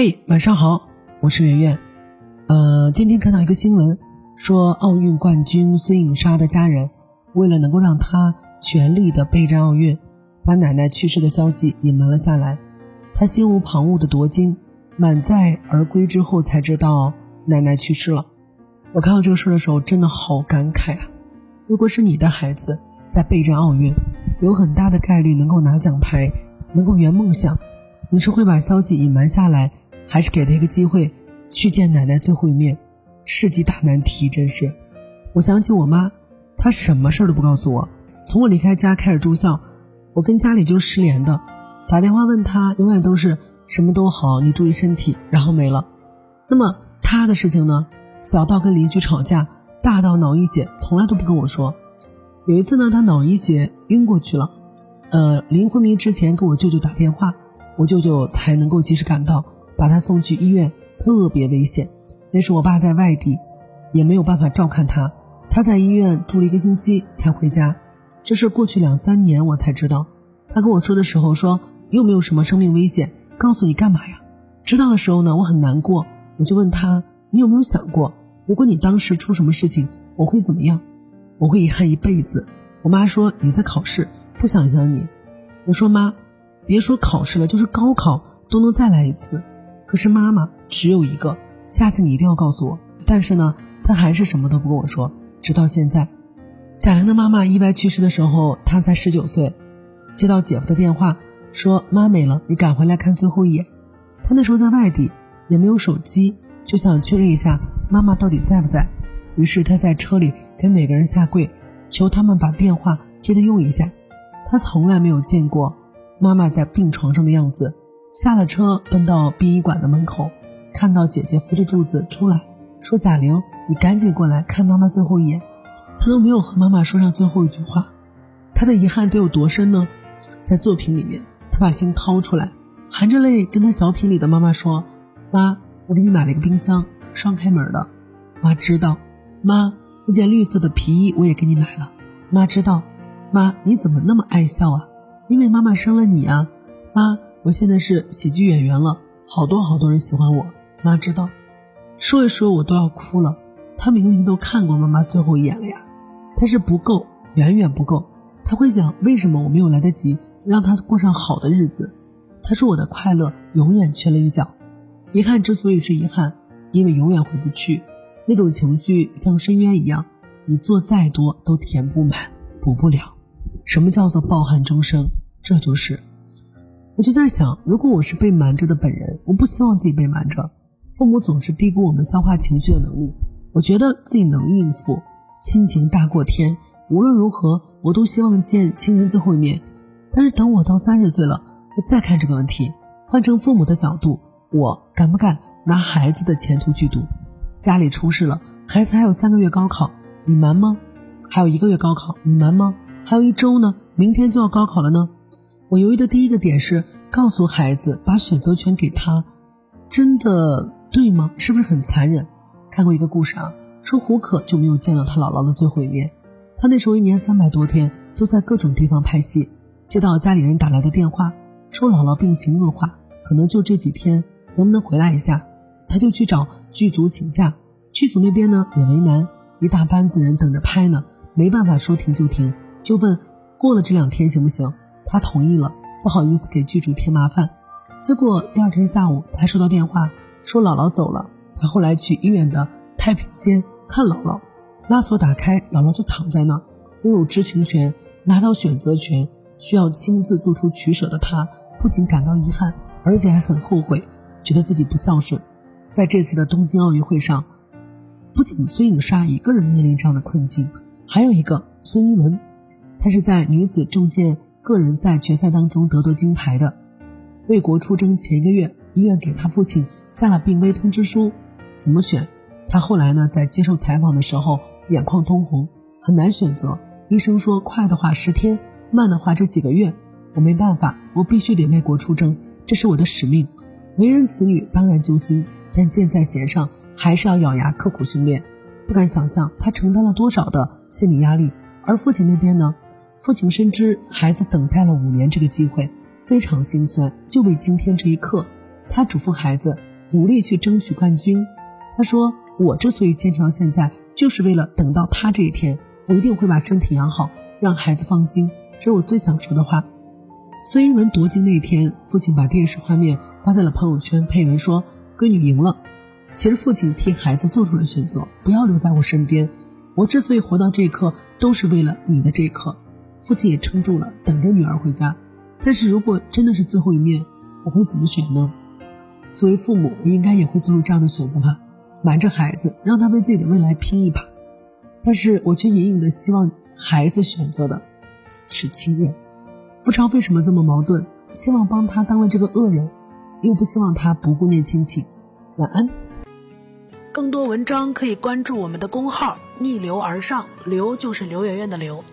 嗨，晚上好，我是圆圆。呃，今天看到一个新闻，说奥运冠军孙颖莎的家人为了能够让她全力的备战奥运，把奶奶去世的消息隐瞒了下来。她心无旁骛的夺金，满载而归之后才知道奶奶去世了。我看到这个事的时候，真的好感慨啊！如果是你的孩子在备战奥运，有很大的概率能够拿奖牌，能够圆梦想。你是会把消息隐瞒下来，还是给他一个机会去见奶奶最后一面？世纪大难题，真是。我想起我妈，她什么事儿都不告诉我。从我离开家开始住校，我跟家里就失联的。打电话问她，永远都是什么都好，你注意身体，然后没了。那么她的事情呢？小到跟邻居吵架，大到脑溢血，从来都不跟我说。有一次呢，她脑溢血晕过去了，呃，临昏迷之前给我舅舅打电话。我舅舅才能够及时赶到，把他送去医院，特别危险。那时我爸在外地，也没有办法照看他，他在医院住了一个星期才回家。这事过去两三年我才知道。他跟我说的时候说又没有什么生命危险，告诉你干嘛呀？知道的时候呢，我很难过，我就问他，你有没有想过，如果你当时出什么事情，我会怎么样？我会遗憾一辈子。我妈说你在考试，不想影响你。我说妈。别说考试了，就是高考都能再来一次。可是妈妈只有一个，下次你一定要告诉我。但是呢，她还是什么都不跟我说，直到现在。贾玲的妈妈意外去世的时候，她才十九岁，接到姐夫的电话说妈没了，你赶回来看最后一眼。她那时候在外地，也没有手机，就想确认一下妈妈到底在不在。于是她在车里给每个人下跪，求他们把电话接着用一下。她从来没有见过。妈妈在病床上的样子，下了车奔到殡仪馆的门口，看到姐姐扶着柱子出来，说：“贾玲，你赶紧过来看妈妈最后一眼。”她都没有和妈妈说上最后一句话，她的遗憾得有多深呢？在作品里面，他把心掏出来，含着泪跟他小品里的妈妈说：“妈，我给你买了一个冰箱，双开门的。妈知道，妈，那件绿色的皮衣我也给你买了。妈知道，妈你怎么那么爱笑啊？”因为妈妈生了你啊，妈，我现在是喜剧演员了，好多好多人喜欢我。妈知道，说一说我都要哭了。他明明都看过妈妈最后一眼了呀，但是不够，远远不够。他会想，为什么我没有来得及让他过上好的日子？他说我的快乐永远缺了一角。遗憾之所以是遗憾，因为永远回不去。那种情绪像深渊一样，你做再多都填不满，补不了。什么叫做抱憾终生？这就是，我就在想，如果我是被瞒着的本人，我不希望自己被瞒着。父母总是低估我们消化情绪的能力。我觉得自己能应付，亲情大过天，无论如何，我都希望见亲人最后一面。但是等我到三十岁了，我再看这个问题，换成父母的角度，我敢不敢拿孩子的前途去赌？家里出事了，孩子还有三个月高考，你瞒吗？还有一个月高考，你瞒吗？还有一周呢，明天就要高考了呢。我犹豫的第一个点是告诉孩子把选择权给他，真的对吗？是不是很残忍？看过一个故事啊，说胡可就没有见到他姥姥的最后一面。他那时候一年三百多天都在各种地方拍戏，接到家里人打来的电话，说姥姥病情恶化，可能就这几天，能不能回来一下？他就去找剧组请假，剧组那边呢也为难，一大班子人等着拍呢，没办法说停就停。就问过了这两天行不行？他同意了，不好意思给剧组添麻烦。结果第二天下午，他收到电话说姥姥走了。他后来去医院的太平间看姥姥，拉锁打开，姥姥就躺在那儿。拥有知情权、拿到选择权、需要亲自做出取舍的他，不仅感到遗憾，而且还很后悔，觉得自己不孝顺。在这次的东京奥运会上，不仅孙颖莎一个人面临这样的困境，还有一个孙一文。她是在女子重剑个人赛决赛当中夺得金牌的。为国出征前一个月，医院给他父亲下了病危通知书，怎么选？他后来呢，在接受采访的时候眼眶通红，很难选择。医生说，快的话十天，慢的话这几个月。我没办法，我必须得为国出征，这是我的使命。为人子女当然揪心，但箭在弦上，还是要咬牙刻苦训练。不敢想象他承担了多少的心理压力，而父亲那边呢？父亲深知孩子等待了五年这个机会，非常心酸，就为今天这一刻。他嘱咐孩子努力去争取冠军。他说：“我之所以坚持到现在，就是为了等到他这一天，我一定会把身体养好，让孩子放心。”这是我最想说的话。孙一文夺金那天，父亲把电视画面发在了朋友圈，配文说：“闺女赢了。”其实父亲替孩子做出了选择，不要留在我身边。我之所以活到这一刻，都是为了你的这一刻。父亲也撑住了，等着女儿回家。但是如果真的是最后一面，我会怎么选呢？作为父母，我应该也会做出这样的选择吧，瞒着孩子，让他为自己的未来拼一把。但是我却隐隐的希望孩子选择的是亲人。不知道为什么这么矛盾，希望帮他当了这个恶人，又不希望他不顾念亲情。晚安。更多文章可以关注我们的公号“逆流而上”，刘就是刘媛媛的刘。